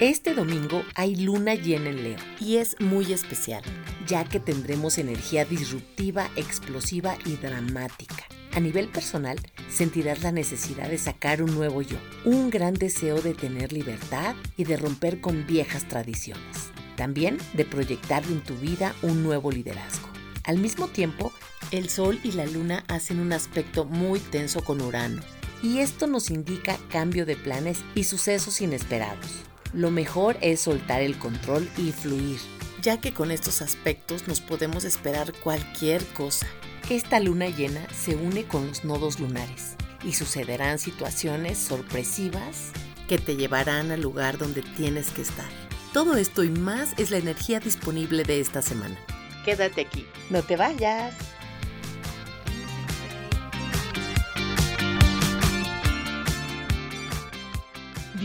Este domingo hay luna llena en Leo y es muy especial, ya que tendremos energía disruptiva, explosiva y dramática. A nivel personal, sentirás la necesidad de sacar un nuevo yo, un gran deseo de tener libertad y de romper con viejas tradiciones. También de proyectar en tu vida un nuevo liderazgo. Al mismo tiempo, el Sol y la Luna hacen un aspecto muy tenso con Urano, y esto nos indica cambio de planes y sucesos inesperados lo mejor es soltar el control y fluir, ya que con estos aspectos nos podemos esperar cualquier cosa. Esta luna llena se une con los nodos lunares y sucederán situaciones sorpresivas que te llevarán al lugar donde tienes que estar. Todo esto y más es la energía disponible de esta semana. Quédate aquí, no te vayas.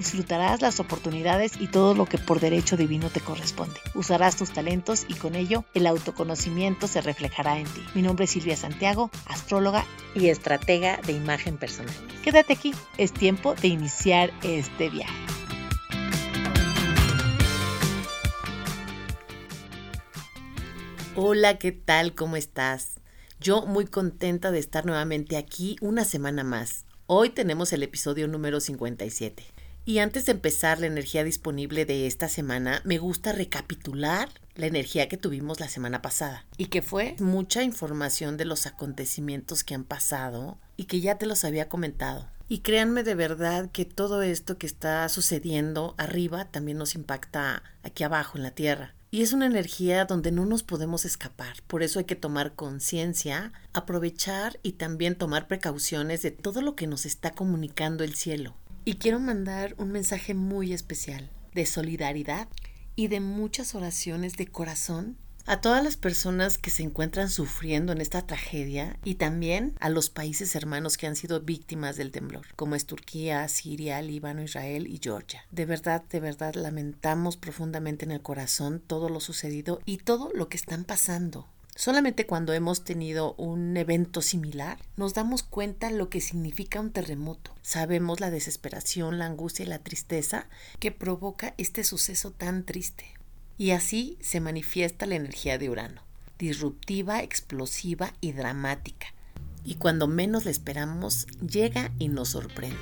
Disfrutarás las oportunidades y todo lo que por derecho divino te corresponde. Usarás tus talentos y con ello el autoconocimiento se reflejará en ti. Mi nombre es Silvia Santiago, astróloga y estratega de imagen personal. Quédate aquí, es tiempo de iniciar este viaje. Hola, ¿qué tal? ¿Cómo estás? Yo muy contenta de estar nuevamente aquí una semana más. Hoy tenemos el episodio número 57. Y antes de empezar la energía disponible de esta semana, me gusta recapitular la energía que tuvimos la semana pasada y que fue mucha información de los acontecimientos que han pasado y que ya te los había comentado. Y créanme de verdad que todo esto que está sucediendo arriba también nos impacta aquí abajo en la Tierra. Y es una energía donde no nos podemos escapar. Por eso hay que tomar conciencia, aprovechar y también tomar precauciones de todo lo que nos está comunicando el cielo. Y quiero mandar un mensaje muy especial de solidaridad y de muchas oraciones de corazón a todas las personas que se encuentran sufriendo en esta tragedia y también a los países hermanos que han sido víctimas del temblor, como es Turquía, Siria, Líbano, Israel y Georgia. De verdad, de verdad lamentamos profundamente en el corazón todo lo sucedido y todo lo que están pasando. Solamente cuando hemos tenido un evento similar nos damos cuenta lo que significa un terremoto. Sabemos la desesperación, la angustia y la tristeza que provoca este suceso tan triste. Y así se manifiesta la energía de Urano, disruptiva, explosiva y dramática. Y cuando menos la esperamos, llega y nos sorprende.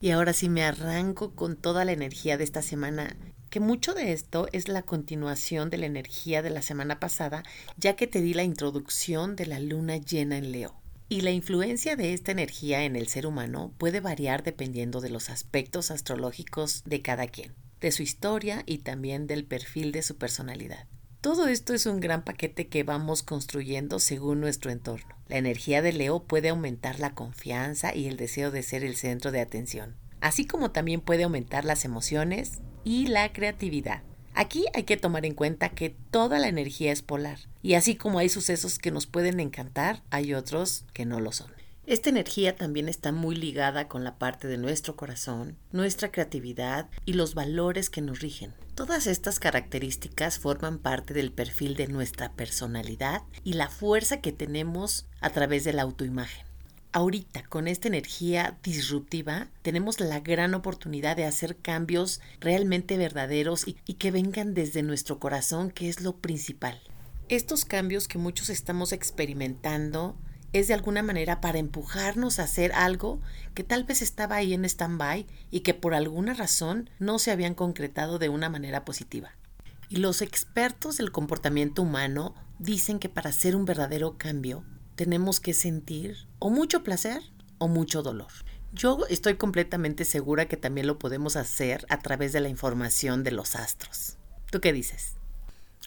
Y ahora sí me arranco con toda la energía de esta semana que mucho de esto es la continuación de la energía de la semana pasada, ya que te di la introducción de la luna llena en Leo. Y la influencia de esta energía en el ser humano puede variar dependiendo de los aspectos astrológicos de cada quien, de su historia y también del perfil de su personalidad. Todo esto es un gran paquete que vamos construyendo según nuestro entorno. La energía de Leo puede aumentar la confianza y el deseo de ser el centro de atención, así como también puede aumentar las emociones, y la creatividad. Aquí hay que tomar en cuenta que toda la energía es polar y así como hay sucesos que nos pueden encantar, hay otros que no lo son. Esta energía también está muy ligada con la parte de nuestro corazón, nuestra creatividad y los valores que nos rigen. Todas estas características forman parte del perfil de nuestra personalidad y la fuerza que tenemos a través de la autoimagen. Ahorita, con esta energía disruptiva, tenemos la gran oportunidad de hacer cambios realmente verdaderos y, que vengan desde nuestro corazón, que es lo principal. Estos cambios que muchos estamos experimentando es de alguna manera para empujarnos a hacer algo que tal vez estaba ahí en stand-by y que por alguna razón no se habían concretado de una manera positiva. Y los expertos del comportamiento humano dicen que para hacer un verdadero cambio tenemos que sentir o mucho placer o mucho dolor. Yo estoy completamente segura que también lo podemos hacer a través de la información de los astros. ¿Tú qué dices?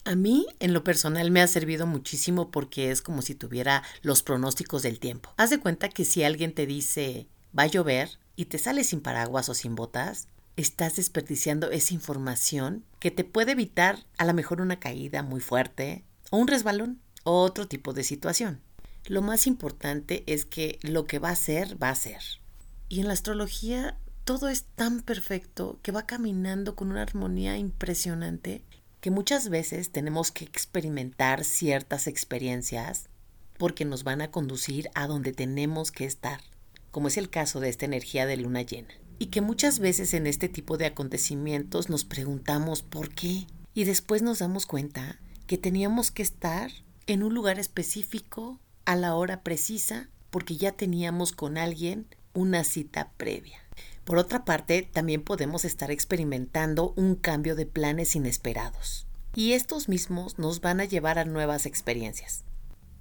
A mí, en lo personal, me ha servido muchísimo porque es como si tuviera los pronósticos del tiempo. Haz de cuenta que si alguien te dice va a llover y te sales sin paraguas o sin botas, estás desperdiciando esa información que te puede evitar a lo mejor una caída muy fuerte o un resbalón o otro tipo de situación. Lo más importante es que lo que va a ser, va a ser. Y en la astrología todo es tan perfecto que va caminando con una armonía impresionante que muchas veces tenemos que experimentar ciertas experiencias porque nos van a conducir a donde tenemos que estar, como es el caso de esta energía de luna llena. Y que muchas veces en este tipo de acontecimientos nos preguntamos por qué y después nos damos cuenta que teníamos que estar en un lugar específico a la hora precisa porque ya teníamos con alguien una cita previa. Por otra parte, también podemos estar experimentando un cambio de planes inesperados. Y estos mismos nos van a llevar a nuevas experiencias.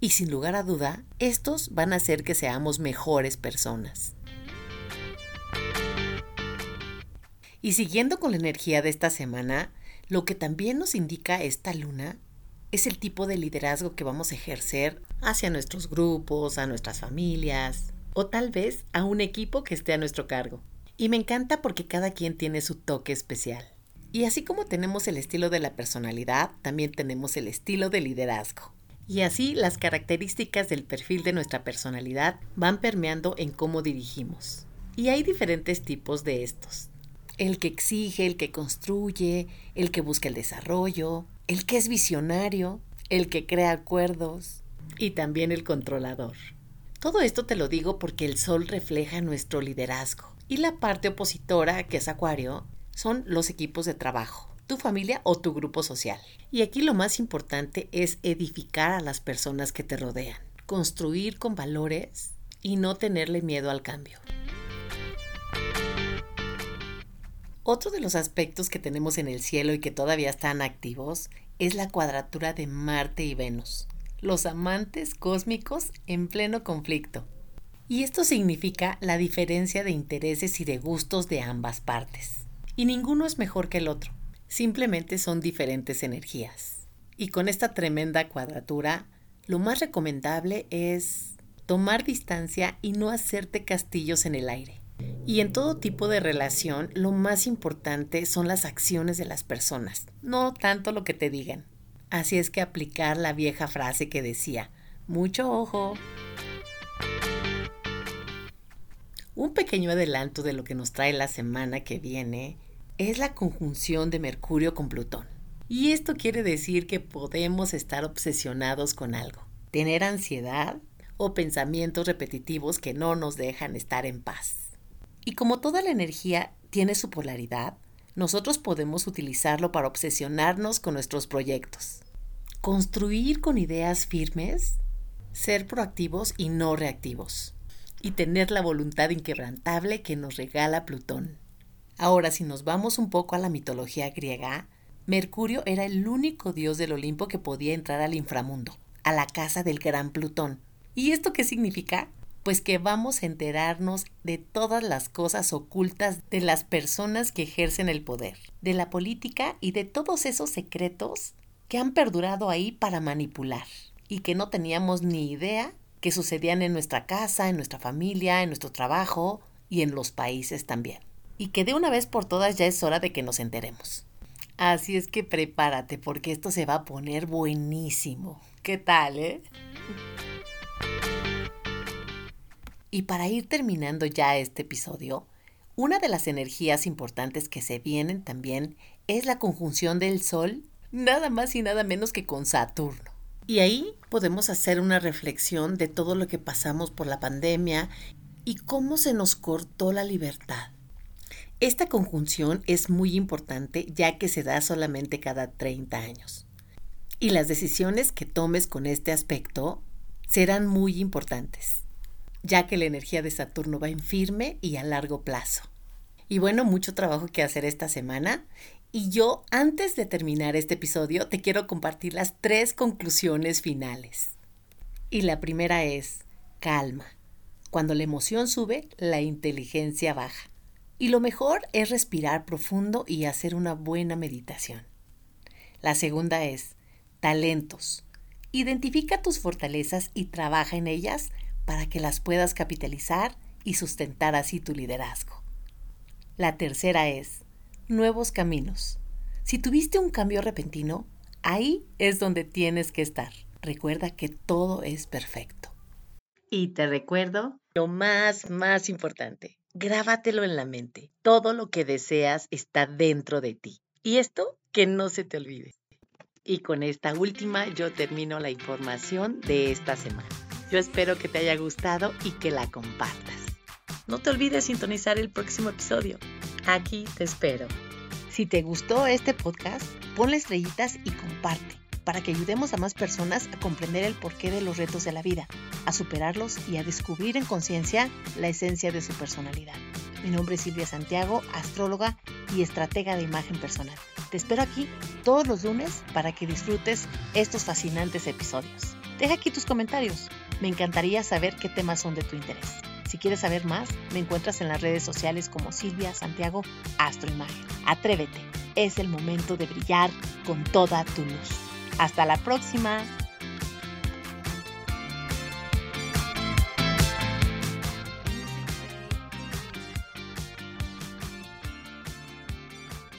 Y sin lugar a duda, estos van a hacer que seamos mejores personas. Y siguiendo con la energía de esta semana, lo que también nos indica esta luna es el tipo de liderazgo que vamos a ejercer hacia nuestros grupos, a nuestras familias o tal vez a un equipo que esté a nuestro cargo. Y me encanta porque cada quien tiene su toque especial. Y así como tenemos el estilo de la personalidad, también tenemos el estilo de liderazgo. Y así las características del perfil de nuestra personalidad van permeando en cómo dirigimos. Y hay diferentes tipos de estos. El que exige, el que construye, el que busca el desarrollo, el que es visionario, el que crea acuerdos y también el controlador. Todo esto te lo digo porque el sol refleja nuestro liderazgo y la parte opositora, que es Acuario, son los equipos de trabajo, tu familia o tu grupo social. Y aquí lo más importante es edificar a las personas que te rodean, construir con valores y no tenerle miedo al cambio. Otro de los aspectos que tenemos en el cielo y que todavía están activos es la cuadratura de Marte y Venus, los amantes cósmicos en pleno conflicto. Y esto significa la diferencia de intereses y de gustos de ambas partes. Y ninguno es mejor que el otro, simplemente son diferentes energías. Y con esta tremenda cuadratura, lo más recomendable es tomar distancia y no hacerte castillos en el aire. Y en todo tipo de relación, lo más importante son las acciones de las personas, no tanto lo que te digan. Así es que aplicar la vieja frase que decía, mucho ojo. Un pequeño adelanto de lo que nos trae la semana que viene es la conjunción de Mercurio con Plutón. Y esto quiere decir que podemos estar obsesionados con algo, tener ansiedad o pensamientos repetitivos que no nos dejan estar en paz. Y como toda la energía tiene su polaridad, nosotros podemos utilizarlo para obsesionarnos con nuestros proyectos. Construir con ideas firmes, ser proactivos y no reactivos y tener la voluntad inquebrantable que nos regala Plutón. Ahora, si nos vamos un poco a la mitología griega, Mercurio era el único dios del Olimpo que podía entrar al inframundo, a la casa del gran Plutón. ¿Y esto qué significa? Pues que vamos a enterarnos de todas las cosas ocultas de las personas que ejercen el poder, de la política y de todos esos secretos que han perdurado ahí para manipular y que no teníamos ni idea que sucedían en nuestra casa, en nuestra familia, en nuestro trabajo y en los países también. Y que de una vez por todas ya es hora de que nos enteremos. Así es que prepárate porque esto se va a poner buenísimo. ¿Qué tal, eh? Y para ir terminando ya este episodio, una de las energías importantes que se vienen también es la conjunción del Sol, nada más y nada menos que con Saturno. Y ahí podemos hacer una reflexión de todo lo que pasamos por la pandemia y cómo se nos cortó la libertad. Esta conjunción es muy importante ya que se da solamente cada 30 años. Y las decisiones que tomes con este aspecto serán muy importantes, ya que la energía de Saturno va en firme y a largo plazo. Y bueno, mucho trabajo que hacer esta semana y yo, antes de terminar este episodio, te quiero compartir las tres conclusiones finales. Y la primera es, calma. Cuando la emoción sube, la inteligencia baja. Y lo mejor es respirar profundo y hacer una buena meditación. La segunda es, talentos. Identifica tus fortalezas y trabaja en ellas para que las puedas capitalizar y sustentar así tu liderazgo. La tercera es, nuevos caminos. Si tuviste un cambio repentino, ahí es donde tienes que estar. Recuerda que todo es perfecto. Y te recuerdo lo más, más importante. Grábatelo en la mente. Todo lo que deseas está dentro de ti. Y esto que no se te olvide. Y con esta última yo termino la información de esta semana. Yo espero que te haya gustado y que la compartas. No te olvides sintonizar el próximo episodio. Aquí te espero. Si te gustó este podcast, ponle estrellitas y comparte para que ayudemos a más personas a comprender el porqué de los retos de la vida, a superarlos y a descubrir en conciencia la esencia de su personalidad. Mi nombre es Silvia Santiago, astróloga y estratega de imagen personal. Te espero aquí todos los lunes para que disfrutes estos fascinantes episodios. Deja aquí tus comentarios. Me encantaría saber qué temas son de tu interés. Si quieres saber más, me encuentras en las redes sociales como Silvia Santiago Astroimagen. Atrévete, es el momento de brillar con toda tu luz. Hasta la próxima.